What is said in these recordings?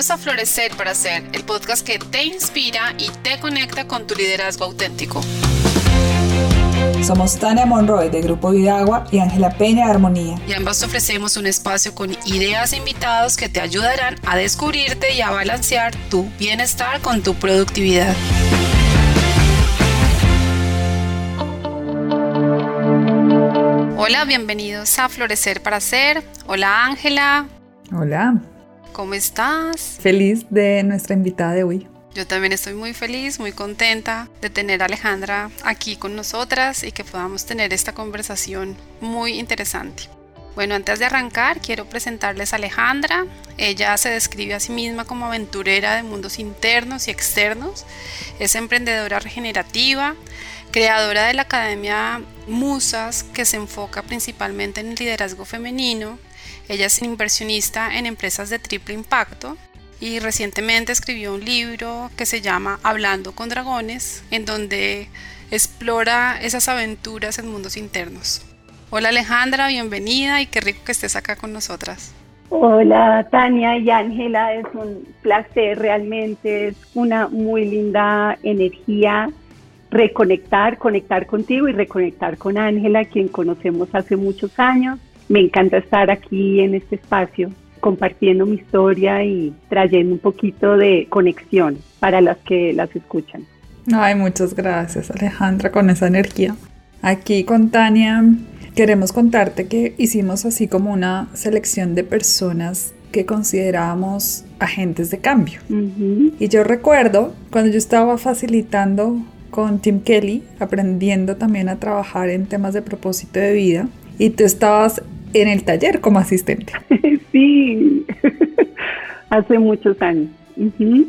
Bienvenidos a Florecer para Ser, el podcast que te inspira y te conecta con tu liderazgo auténtico. Somos Tania Monroy de Grupo Vidagua y Ángela Peña de Armonía. Y ambas ofrecemos un espacio con ideas e invitados que te ayudarán a descubrirte y a balancear tu bienestar con tu productividad. Hola, bienvenidos a Florecer para Ser. Hola Ángela. Hola. ¿Cómo estás? Feliz de nuestra invitada de hoy. Yo también estoy muy feliz, muy contenta de tener a Alejandra aquí con nosotras y que podamos tener esta conversación muy interesante. Bueno, antes de arrancar, quiero presentarles a Alejandra. Ella se describe a sí misma como aventurera de mundos internos y externos. Es emprendedora regenerativa, creadora de la Academia Musas, que se enfoca principalmente en el liderazgo femenino. Ella es inversionista en empresas de triple impacto y recientemente escribió un libro que se llama Hablando con Dragones, en donde explora esas aventuras en mundos internos. Hola Alejandra, bienvenida y qué rico que estés acá con nosotras. Hola Tania y Ángela, es un placer realmente, es una muy linda energía reconectar, conectar contigo y reconectar con Ángela, quien conocemos hace muchos años. Me encanta estar aquí en este espacio compartiendo mi historia y trayendo un poquito de conexión para las que las escuchan. Ay, muchas gracias Alejandra con esa energía. Aquí con Tania queremos contarte que hicimos así como una selección de personas que considerábamos agentes de cambio. Y yo recuerdo cuando yo estaba facilitando con Tim Kelly, aprendiendo también a trabajar en temas de propósito de vida, y tú estabas en el taller como asistente. Sí, hace muchos años.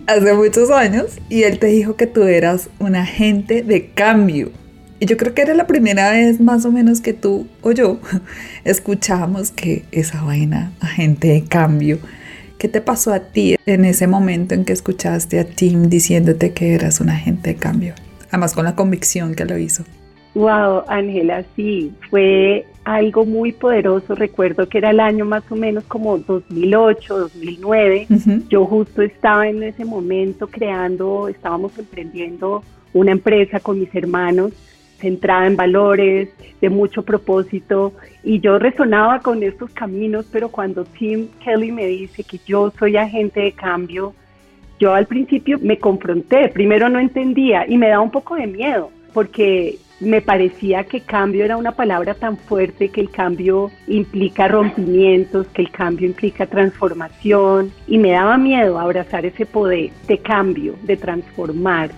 Hace muchos años y él te dijo que tú eras un agente de cambio. Y yo creo que era la primera vez más o menos que tú o yo escuchamos que esa vaina, agente de cambio. ¿Qué te pasó a ti en ese momento en que escuchaste a Tim diciéndote que eras un agente de cambio? Además con la convicción que lo hizo. Wow, Ángela, sí, fue algo muy poderoso. Recuerdo que era el año más o menos como 2008, 2009. Yo justo estaba en ese momento creando, estábamos emprendiendo una empresa con mis hermanos centrada en valores, de mucho propósito, y yo resonaba con estos caminos, pero cuando Tim Kelly me dice que yo soy agente de cambio, yo al principio me confronté, primero no entendía y me da un poco de miedo, porque me parecía que cambio era una palabra tan fuerte, que el cambio implica rompimientos, que el cambio implica transformación y me daba miedo abrazar ese poder de cambio, de transformar.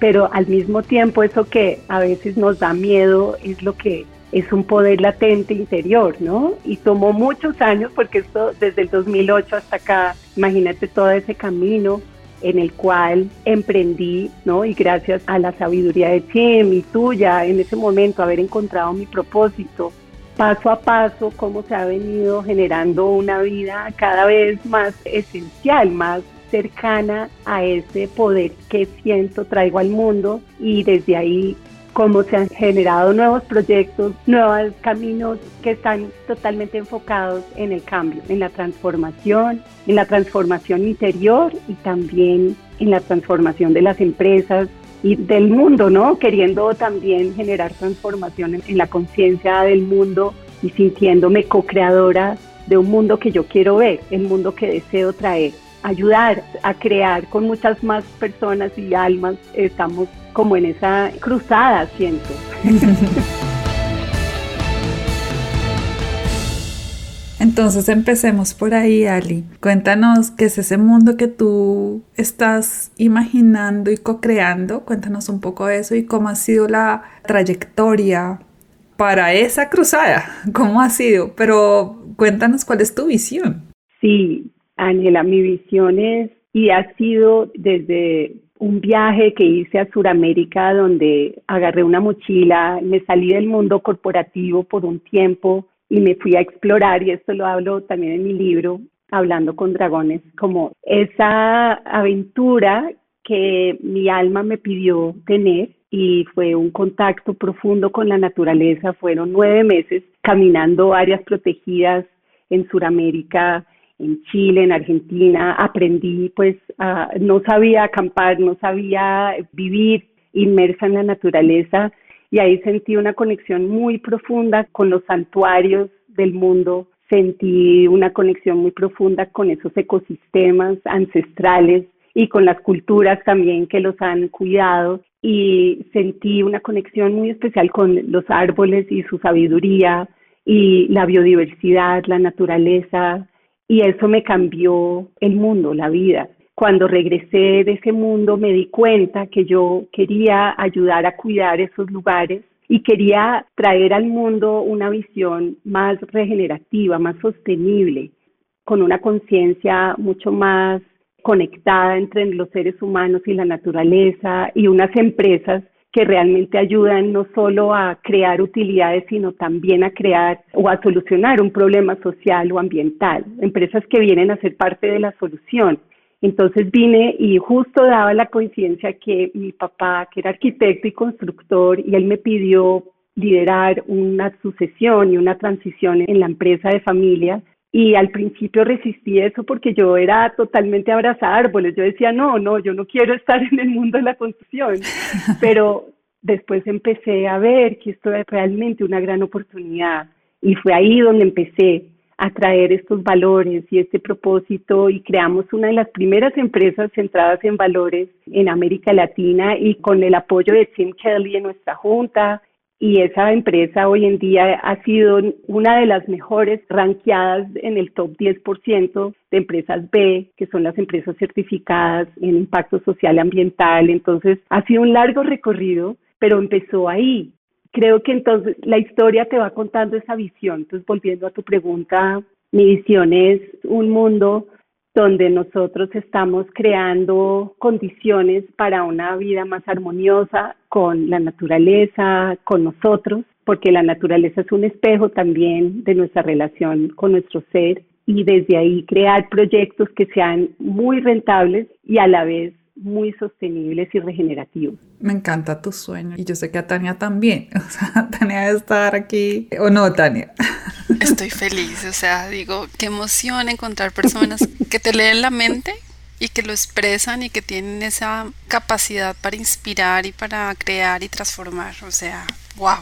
Pero al mismo tiempo eso que a veces nos da miedo es lo que es un poder latente interior, ¿no? Y tomó muchos años porque esto desde el 2008 hasta acá, imagínate todo ese camino en el cual emprendí, ¿no? Y gracias a la sabiduría de Tim y tuya en ese momento, haber encontrado mi propósito, paso a paso, cómo se ha venido generando una vida cada vez más esencial, más cercana a ese poder que siento, traigo al mundo y desde ahí cómo se han generado nuevos proyectos, nuevos caminos que están totalmente enfocados en el cambio, en la transformación, en la transformación interior y también en la transformación de las empresas y del mundo, ¿no? Queriendo también generar transformación en, la conciencia del mundo y sintiéndome co-creadora de un mundo que yo quiero ver, el mundo que deseo traer ayudar a crear con muchas más personas y almas. Estamos como en esa cruzada, siento. Entonces empecemos por ahí, Ali. Cuéntanos qué es ese mundo que tú estás imaginando y co-creando. Cuéntanos un poco de eso y cómo ha sido la trayectoria para esa cruzada. ¿Cómo ha sido? Pero cuéntanos cuál es tu visión. Sí, Ángela, mi visión es y ha sido desde un viaje que hice a Sudamérica donde agarré una mochila, me salí del mundo corporativo por un tiempo y me fui a explorar, y esto lo hablo también en mi libro, Hablando con Dragones, como esa aventura que mi alma me pidió tener y fue un contacto profundo con la naturaleza. Fueron nueve meses caminando áreas protegidas en Sudamérica en Chile, en Argentina, aprendí pues, no sabía acampar, no sabía vivir inmersa en la naturaleza y ahí sentí una conexión muy profunda con los santuarios del mundo, sentí una conexión muy profunda con esos ecosistemas ancestrales y con las culturas también que los han cuidado y sentí una conexión muy especial con los árboles y su sabiduría y la biodiversidad, la naturaleza y eso me cambió el mundo, la vida. Cuando regresé de ese mundo me di cuenta que yo quería ayudar a cuidar esos lugares y quería traer al mundo una visión más regenerativa, más sostenible, con una conciencia mucho más conectada entre los seres humanos y la naturaleza y unas empresas que realmente ayudan no solo a crear utilidades, sino también a crear o a solucionar un problema social o ambiental. Empresas que vienen a ser parte de la solución. Entonces vine y justo daba la coincidencia que mi papá, que era arquitecto y constructor, y él me pidió liderar una sucesión y una transición en la empresa de familia. Y al principio resistí eso porque yo era totalmente abrazar árboles. Yo decía, no, no, yo no quiero estar en el mundo de la construcción. Pero después empecé a ver que esto es realmente una gran oportunidad. Y fue ahí donde empecé a traer estos valores y este propósito y creamos una de las primeras empresas centradas en valores en América Latina y con el apoyo de Tim Kelly en nuestra junta y esa empresa hoy en día ha sido una de las mejores ranqueadas en el top 10% de empresas B, que son las empresas certificadas en impacto social y ambiental. Entonces, ha sido un largo recorrido, pero empezó ahí, creo que entonces la historia te va contando esa visión. Entonces, volviendo a tu pregunta, mi visión es un mundo donde nosotros estamos creando condiciones para una vida más armoniosa con la naturaleza, con nosotros, porque la naturaleza es un espejo también de nuestra relación con nuestro ser y desde ahí crear proyectos que sean muy rentables y a la vez muy sostenibles y regenerativos. Me encanta tu sueño y yo sé que a Tania también. O sea, Tania debe estar aquí. ¿O no, Tania? Estoy feliz, o sea, digo, qué emoción encontrar personas que te leen la mente y que lo expresan y que tienen esa capacidad para inspirar y para crear y transformar. O sea, wow.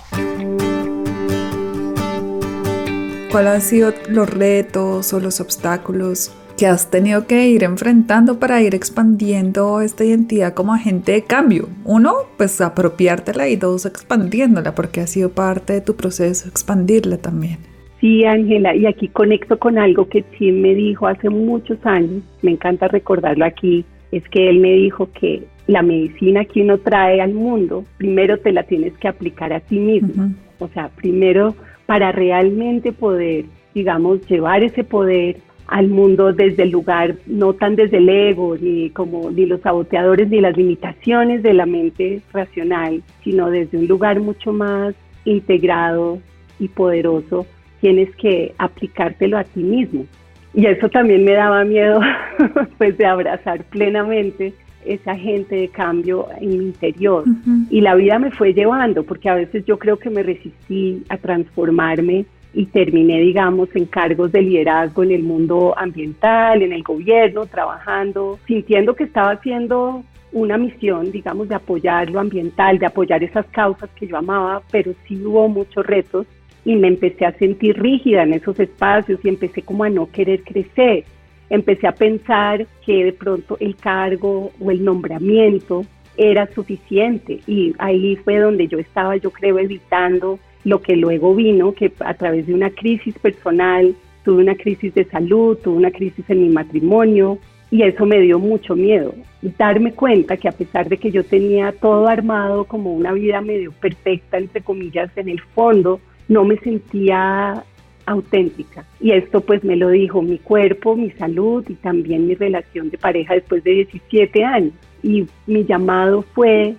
¿Cuáles han sido los retos o los obstáculos que has tenido que ir enfrentando para ir expandiendo esta identidad como agente de cambio. Uno, pues apropiártela y dos, expandiéndola, porque ha sido parte de tu proceso expandirla también. Sí, Ángela, y aquí conecto con algo que Tim me dijo hace muchos años, me encanta recordarlo aquí, es que él me dijo que la medicina que uno trae al mundo, primero te la tienes que aplicar a ti mismo. O sea, primero para realmente poder, digamos, llevar ese poder al mundo desde el lugar, no tan desde el ego, ni como ni los saboteadores, ni las limitaciones de la mente racional, sino desde un lugar mucho más integrado y poderoso, tienes que aplicártelo a ti mismo. Y eso también me daba miedo, pues, de abrazar plenamente esa gente de cambio en mi interior. Y la vida me fue llevando, porque a veces yo creo que me resistí a transformarme y terminé, digamos, en cargos de liderazgo en el mundo ambiental, en el gobierno, trabajando, sintiendo que estaba haciendo una misión, digamos, de apoyar lo ambiental, de apoyar esas causas que yo amaba, pero sí hubo muchos retos y me empecé a sentir rígida en esos espacios y empecé como a no querer crecer. Empecé a pensar que de pronto el cargo o el nombramiento era suficiente y ahí fue donde yo estaba, yo creo, evitando lo que luego vino, que a través de una crisis personal, tuve una crisis de salud, tuve una crisis en mi matrimonio y eso me dio mucho miedo. Darme cuenta que a pesar de que yo tenía todo armado como una vida medio perfecta, entre comillas, en el fondo, no me sentía auténtica. Y esto pues me lo dijo mi cuerpo, mi salud y también mi relación de pareja después de 17 años. Y mi llamado fue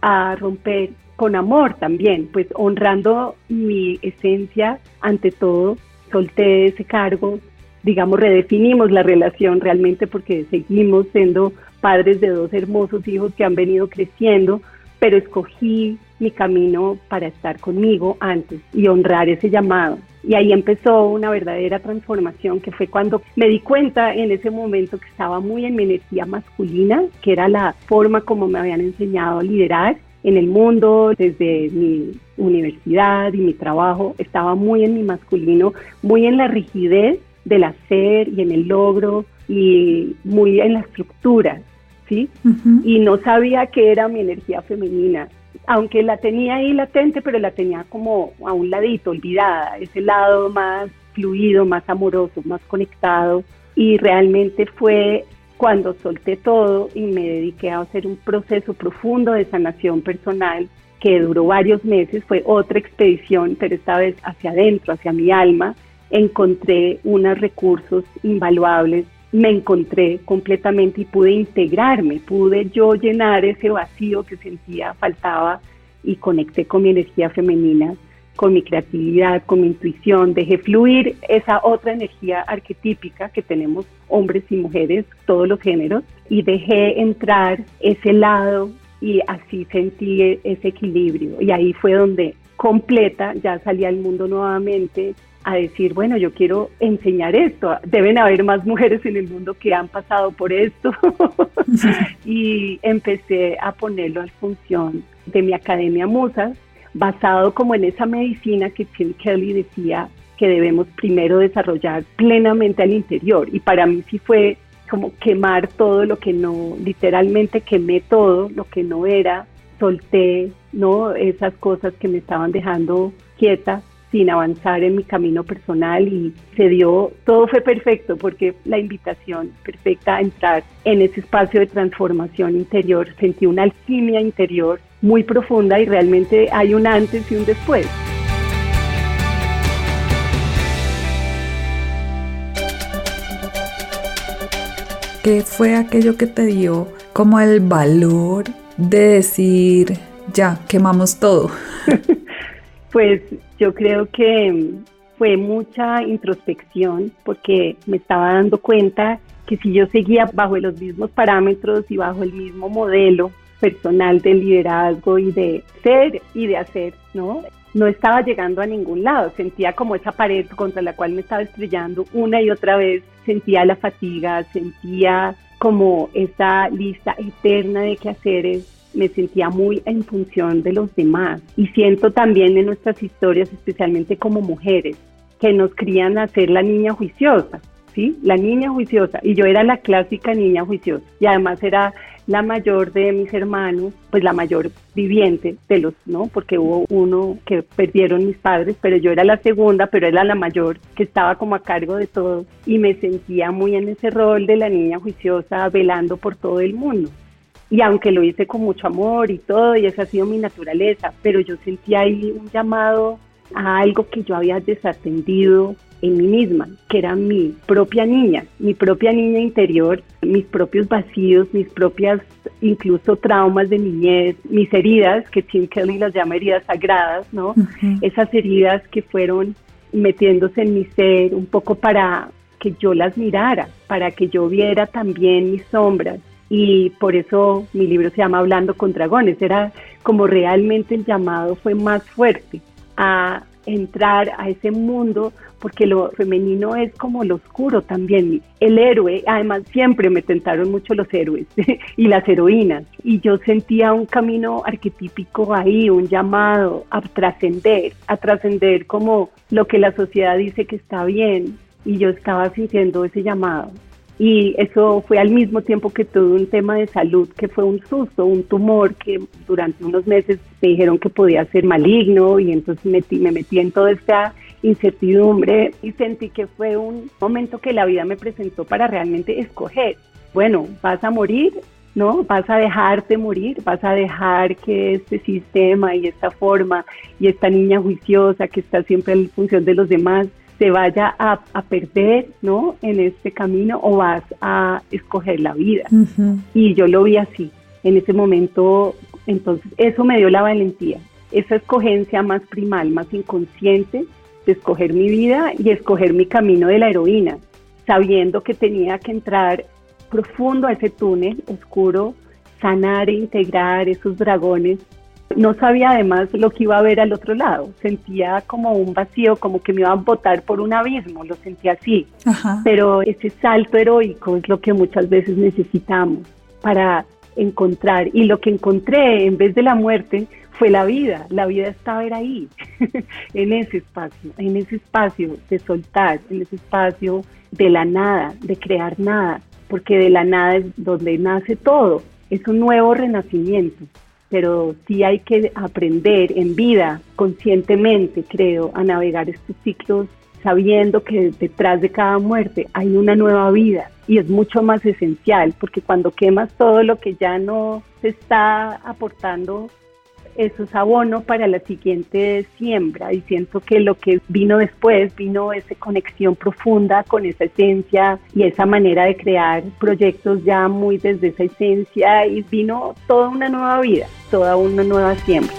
a romper con amor también, pues honrando mi esencia ante todo, solté ese cargo, digamos, redefinimos la relación realmente porque seguimos siendo padres de dos hermosos hijos que han venido creciendo, pero escogí mi camino para estar conmigo antes y honrar ese llamado. Y ahí empezó una verdadera transformación que fue cuando me di cuenta en ese momento que estaba muy en mi energía masculina, que era la forma como me habían enseñado a liderar en el mundo, desde mi universidad y mi trabajo, estaba muy en mi masculino, muy en la rigidez del hacer y en el logro y muy en la estructura, ¿sí? Y no sabía que era mi energía femenina, aunque la tenía ahí latente, pero la tenía como a un ladito, olvidada, ese lado más fluido, más amoroso, más conectado. Y realmente fue cuando solté todo y me dediqué a hacer un proceso profundo de sanación personal que duró varios meses, fue otra expedición, pero esta vez hacia adentro, hacia mi alma, encontré unos recursos invaluables, me encontré completamente y pude integrarme, pude yo llenar ese vacío que sentía faltaba y conecté con mi energía femenina con mi creatividad, con mi intuición, dejé fluir esa otra energía arquetípica que tenemos hombres y mujeres, todos los géneros, y dejé entrar ese lado y así sentí ese equilibrio. Y ahí fue donde completa, ya salí al mundo nuevamente a decir, bueno, yo quiero enseñar esto. Deben haber más mujeres en el mundo que han pasado por esto. y empecé a ponerlo a función de mi Academia Musas, basado como en esa medicina que Tim Kelly decía que debemos primero desarrollar plenamente al interior. Y para mí sí fue como quemar todo lo que no, literalmente quemé todo lo que no era, solté, ¿no? Esas cosas que me estaban dejando quieta sin avanzar en mi camino personal y se dio, todo fue perfecto porque la invitación perfecta a entrar en ese espacio de transformación interior, sentí una alquimia interior muy profunda y realmente hay un antes y un después. ¿Qué fue aquello que te dio como el valor de decir, ya, quemamos todo? pues yo creo que fue mucha introspección porque me estaba dando cuenta que si yo seguía bajo los mismos parámetros y bajo el mismo modelo personal de liderazgo y de ser y de hacer, ¿no? No estaba llegando a ningún lado, sentía como esa pared contra la cual me estaba estrellando una y otra vez, sentía la fatiga, sentía como esa lista eterna de quehaceres, me sentía muy en función de los demás y siento también en nuestras historias, especialmente como mujeres, que nos crían a ser la niña juiciosa, ¿sí? La niña juiciosa. Y yo era la clásica niña juiciosa. Y además era la mayor de mis hermanos, pues la mayor viviente de los, ¿no? Porque hubo uno que perdieron mis padres, pero yo era la segunda, pero era la mayor que estaba como a cargo de todo y me sentía muy en ese rol de la niña juiciosa velando por todo el mundo. Y aunque lo hice con mucho amor y todo, y esa ha sido mi naturaleza, pero yo sentía ahí un llamado a algo que yo había desatendido en mí misma, que era mi propia niña, mi propia niña interior, mis propios vacíos, mis propias incluso traumas de niñez, mis heridas, que Tim Kelly las llama heridas sagradas, ¿no? Esas heridas que fueron metiéndose en mi ser un poco para que yo las mirara, para que yo viera también mis sombras. Y por eso mi libro se llama Hablando con Dragones. Era como realmente el llamado fue más fuerte a entrar a ese mundo porque lo femenino es como lo oscuro también. El héroe, además siempre me tentaron mucho los héroes y las heroínas. Y yo sentía un camino arquetípico ahí, un llamado a trascender, a trascender como lo que la sociedad dice que está bien. Y yo estaba sintiendo ese llamado y eso fue al mismo tiempo que tuve un tema de salud que fue un susto, un tumor que durante unos meses me dijeron que podía ser maligno y entonces me metí en toda esta incertidumbre y sentí que fue un momento que la vida me presentó para realmente escoger. Bueno, vas a morir, ¿no? Vas a dejarte morir, vas a dejar que este sistema y esta forma y esta niña juiciosa que está siempre en función de los demás te vaya a, perder, ¿no? En este camino o vas a escoger la vida. Y yo lo vi así. En ese momento, entonces, eso me dio la valentía, esa escogencia más primal, más inconsciente de escoger mi vida y escoger mi camino de la heroína, sabiendo que tenía que entrar profundo a ese túnel oscuro, sanar e integrar esos dragones No sabía además lo que iba a ver al otro lado. Sentía como un vacío, como que me iban a botar por un abismo, lo sentía así. Pero ese salto heroico es lo que muchas veces necesitamos para encontrar. Y lo que encontré en vez de la muerte fue la vida. La vida estaba ahí, en ese espacio, en ese espacio de soltar, en ese espacio de la nada, de crear nada, porque de la nada es donde nace todo. Es un nuevo renacimiento pero sí hay que aprender en vida, conscientemente, creo, a navegar estos ciclos sabiendo que detrás de cada muerte hay una nueva vida y es mucho más esencial porque cuando quemas todo lo que ya no se está aportando eso es abono para la siguiente siembra y siento que lo que vino después vino esa conexión profunda con esa esencia y esa manera de crear proyectos ya muy desde esa esencia y vino toda una nueva vida, toda una nueva siembra.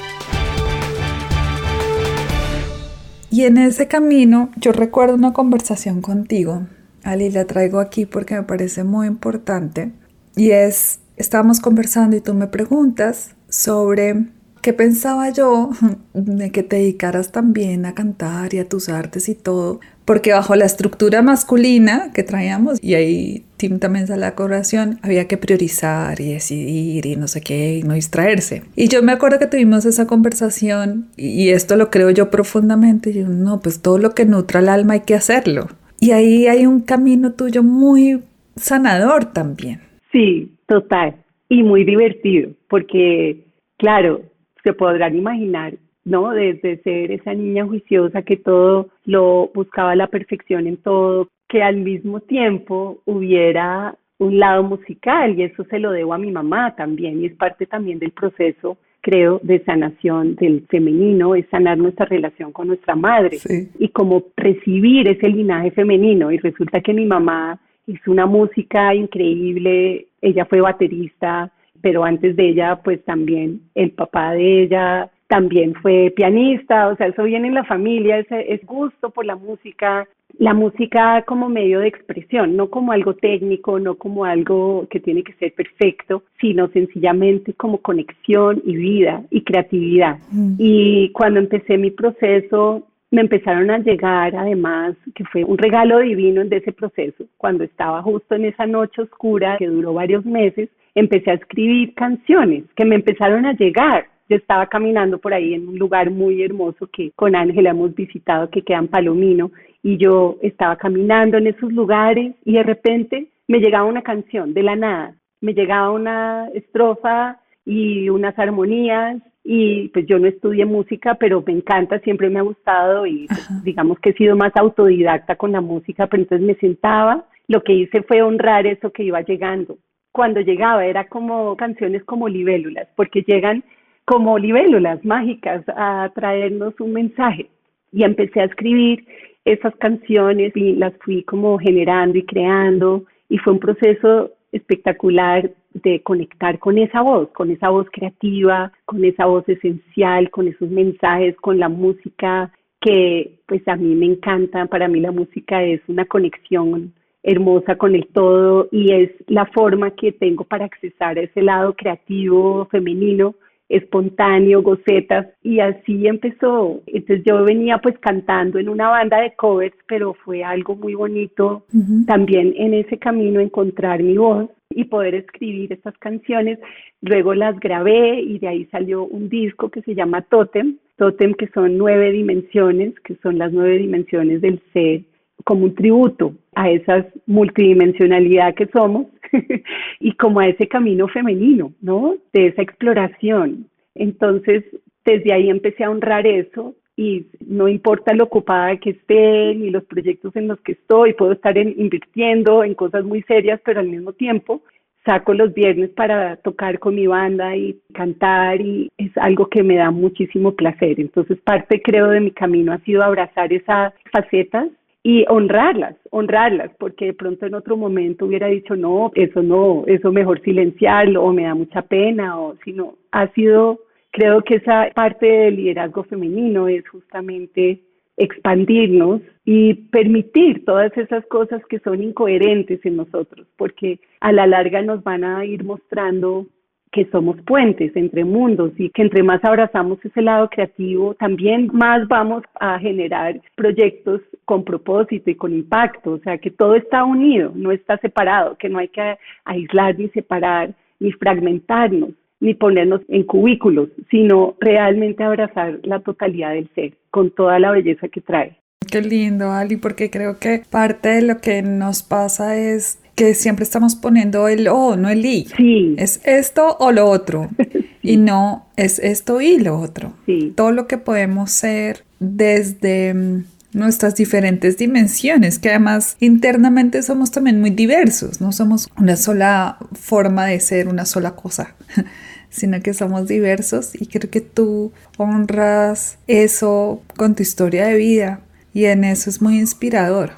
Y en ese camino yo recuerdo una conversación contigo, Ali, la traigo aquí porque me parece muy importante y es, estábamos conversando y tú me preguntas sobre ¿Qué pensaba yo de que te dedicaras también a cantar y a tus artes y todo? Porque bajo la estructura masculina que traíamos, y ahí Tim también sale la corazón, había que priorizar y decidir y no sé qué, y no distraerse. Y yo me acuerdo que tuvimos esa conversación, y esto lo creo yo profundamente, y yo, no, pues todo lo que nutra el alma hay que hacerlo. Y ahí hay un camino tuyo muy sanador también. Sí, total. Y muy divertido, porque, claro, se podrán imaginar, ¿no? Desde ser esa niña juiciosa que todo lo buscaba la perfección en todo, que al mismo tiempo hubiera un lado musical y eso se lo debo a mi mamá también y es parte también del proceso creo, de sanación del femenino, es sanar nuestra relación con nuestra madre y como recibir ese linaje femenino. Y resulta que mi mamá hizo una música increíble, ella fue baterista, pero antes de ella, pues también el papá de ella también fue pianista, o sea, eso viene en la familia, ese es gusto por la música, la música como medio de expresión, no como algo técnico, no como algo que tiene que ser perfecto, sino sencillamente como conexión y vida y creatividad. Mm. Y cuando empecé mi proceso, me empezaron a llegar, además, que fue un regalo divino de ese proceso, cuando estaba justo en esa noche oscura que duró varios meses, empecé a escribir canciones que me empezaron a llegar. Yo estaba caminando por ahí en un lugar muy hermoso que con Ángela hemos visitado, que queda en Palomino, y yo estaba caminando en esos lugares y de repente me llegaba una canción de la nada, me llegaba una estrofa y unas armonías y pues yo no estudié música, pero me encanta, siempre me ha gustado y pues, digamos que he sido más autodidacta con la música, pero entonces me sentaba, lo que hice fue honrar eso que iba llegando. Cuando llegaba, era como canciones como libélulas, porque llegan como libélulas mágicas a traernos un mensaje. Y empecé a escribir esas canciones y las fui como generando y creando y fue un proceso espectacular de conectar con esa voz, con esa voz creativa, con esa voz esencial, con esos mensajes, con la música que pues a mí me encanta, para mí la música es una conexión hermosa con el todo y es la forma que tengo para accesar a ese lado creativo, femenino, espontáneo, gocetas. Y así empezó. Entonces yo venía pues cantando en una banda de covers, pero fue algo muy bonito también en ese camino encontrar mi voz y poder escribir estas canciones. Luego las grabé y de ahí salió un disco que se llama Totem, Totem que son nueve dimensiones, que son las nueve dimensiones del ser como un tributo a esa multidimensionalidad que somos y como a ese camino femenino, ¿no? De esa exploración. Entonces, desde ahí empecé a honrar eso y no importa lo ocupada que esté ni los proyectos en los que estoy, puedo estar invirtiendo en cosas muy serias, pero al mismo tiempo saco los viernes para tocar con mi banda y cantar y es algo que me da muchísimo placer. Entonces parte creo de mi camino ha sido abrazar esas facetas y honrarlas, honrarlas, porque de pronto en otro momento hubiera dicho, no, eso no, eso mejor silenciarlo o me da mucha pena, o si no, ha sido, creo que esa parte del liderazgo femenino es justamente expandirnos y permitir todas esas cosas que son incoherentes en nosotros, porque a la larga nos van a ir mostrando que somos puentes entre mundos y que entre más abrazamos ese lado creativo, también más vamos a generar proyectos con propósito y con impacto, o sea, que todo está unido, no está separado, que no hay que aislar ni separar ni fragmentarnos ni ponernos en cubículos, sino realmente abrazar la totalidad del ser con toda la belleza que trae. Qué lindo, Ali, porque creo que parte de lo que nos pasa es que siempre estamos poniendo el o, no el i. Sí. Es esto o lo otro. Y no es esto y lo otro. Sí. Todo lo que podemos ser desde mm, nuestras diferentes dimensiones, que además internamente somos también muy diversos, no somos una sola forma de ser, una sola cosa, sino que somos diversos y creo que tú honras eso con tu historia de vida y en eso es muy inspirador.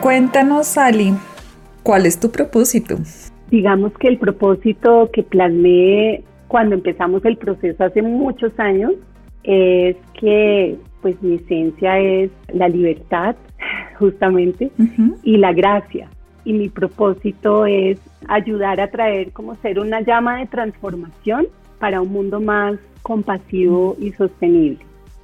Cuéntanos, Ali, ¿cuál es tu propósito? Digamos que el propósito que plasmé cuando empezamos el proceso hace muchos años es que pues mi esencia es la libertad justamente y la gracia y mi propósito es ayudar a traer como ser una llama de transformación para un mundo más compasivo y sostenible.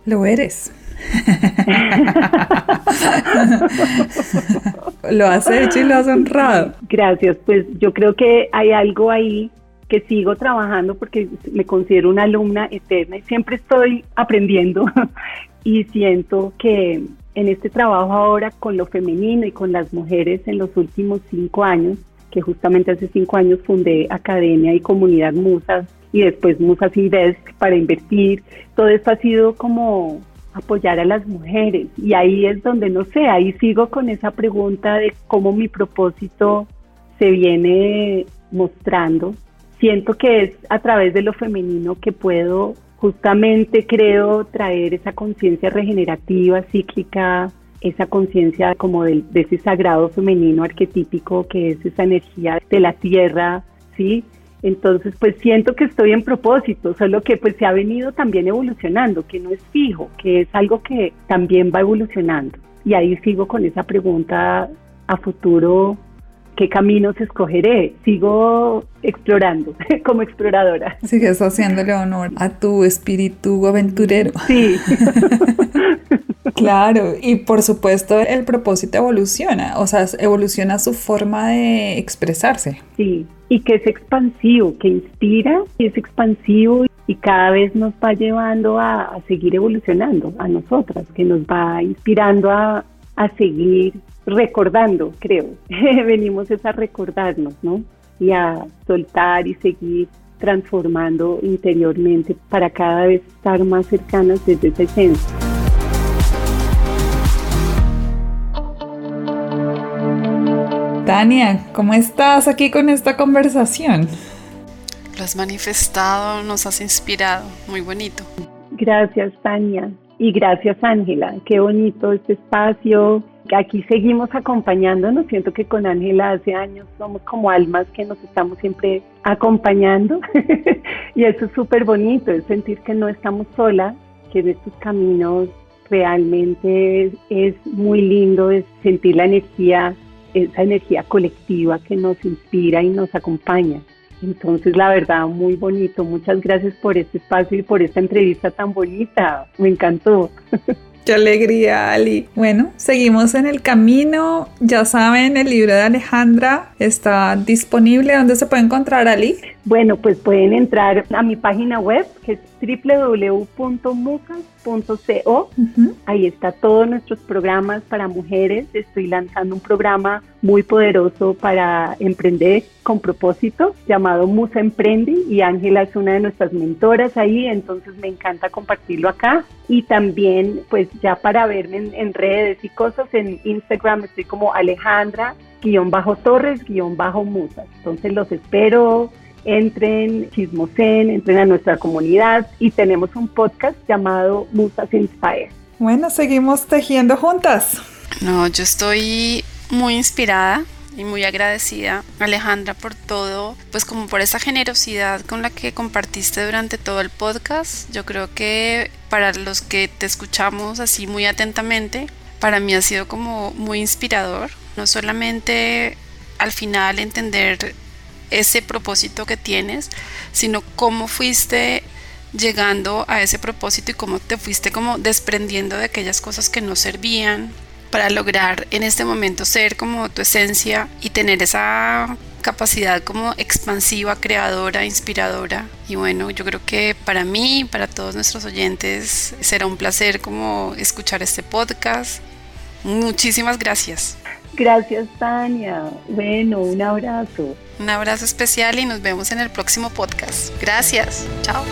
Lo eres. lo has hecho y lo has honrado. Gracias, pues yo creo que hay algo ahí que sigo trabajando porque me considero una alumna eterna y siempre estoy aprendiendo y siento que en este trabajo ahora con lo femenino y con las mujeres en los últimos cinco años, que justamente hace cinco años fundé Academia y Comunidad Musas y después Musas Invest para invertir, todo esto ha sido como apoyar a las mujeres y ahí es donde no sé, ahí sigo con esa pregunta de cómo mi propósito se viene mostrando. Siento que es a través de lo femenino que puedo justamente creo traer esa conciencia regenerativa, cíclica, esa conciencia como de, de, ese sagrado femenino arquetípico que es esa energía de la tierra, ¿sí? Entonces, pues siento que estoy en propósito, solo que pues se ha venido también evolucionando, que no es fijo, que es algo que también va evolucionando. Y ahí sigo con esa pregunta a futuro, ¿qué caminos escogeré? Sigo explorando como exploradora. Sigues haciéndole honor a tu espíritu aventurero. Sí. Claro, y por supuesto el propósito evoluciona, o sea, evoluciona su forma de expresarse. Sí, y que es expansivo, que inspira y es expansivo y cada vez nos va llevando a, seguir evolucionando a nosotras, que nos va inspirando a, a seguir recordando, creo. Venimos es a recordarnos, ¿no? Y a soltar y seguir transformando interiormente para cada vez estar más cercanas desde esa esencia. Tania, ¿cómo estás aquí con esta conversación? Lo has manifestado, nos has inspirado, muy bonito. Gracias, Tania. Y gracias, Ángela. Qué bonito este espacio. Aquí seguimos acompañándonos. Siento que con Ángela hace años somos como almas que nos estamos siempre acompañando. y eso es súper bonito, es sentir que no estamos solas, que en estos caminos realmente es, muy lindo, es sentir la energía esa energía colectiva que nos inspira y nos acompaña. Entonces, la verdad, muy bonito. Muchas gracias por este espacio y por esta entrevista tan bonita. Me encantó. Qué alegría, Ali. Bueno, seguimos en el camino. Ya saben, el libro de Alejandra está disponible. ¿Dónde se puede encontrar, Ali? Bueno, pues pueden entrar a mi página web, que es www.mucas.co. Ahí está todos nuestros programas para mujeres. Estoy lanzando un programa muy poderoso para emprender con propósito llamado Musa Emprende y Ángela es una de nuestras mentoras ahí, entonces me encanta compartirlo acá. Y también, pues ya para verme en, redes y cosas, en Instagram estoy como Alejandra guion bajo Torres guion bajo Musas. Entonces los espero entren, chismosen, entren a nuestra comunidad y tenemos un podcast llamado Musas Inspire. Bueno, seguimos tejiendo juntas. No, yo estoy muy inspirada y muy agradecida Alejandra por todo, pues como por esa generosidad con la que compartiste durante todo el podcast. Yo creo que para los que te escuchamos así muy atentamente, para mí ha sido como muy inspirador, no solamente al final entender ese propósito que tienes, sino cómo fuiste llegando a ese propósito y cómo te fuiste como desprendiendo de aquellas cosas que no servían para lograr en este momento ser como tu esencia y tener esa capacidad como expansiva, creadora, inspiradora. Y bueno, yo creo que para mí, para todos nuestros oyentes, será un placer como escuchar este podcast. Muchísimas gracias. Gracias, Tania. Bueno, un abrazo. Un abrazo especial y nos vemos en el próximo podcast. Gracias. Chao.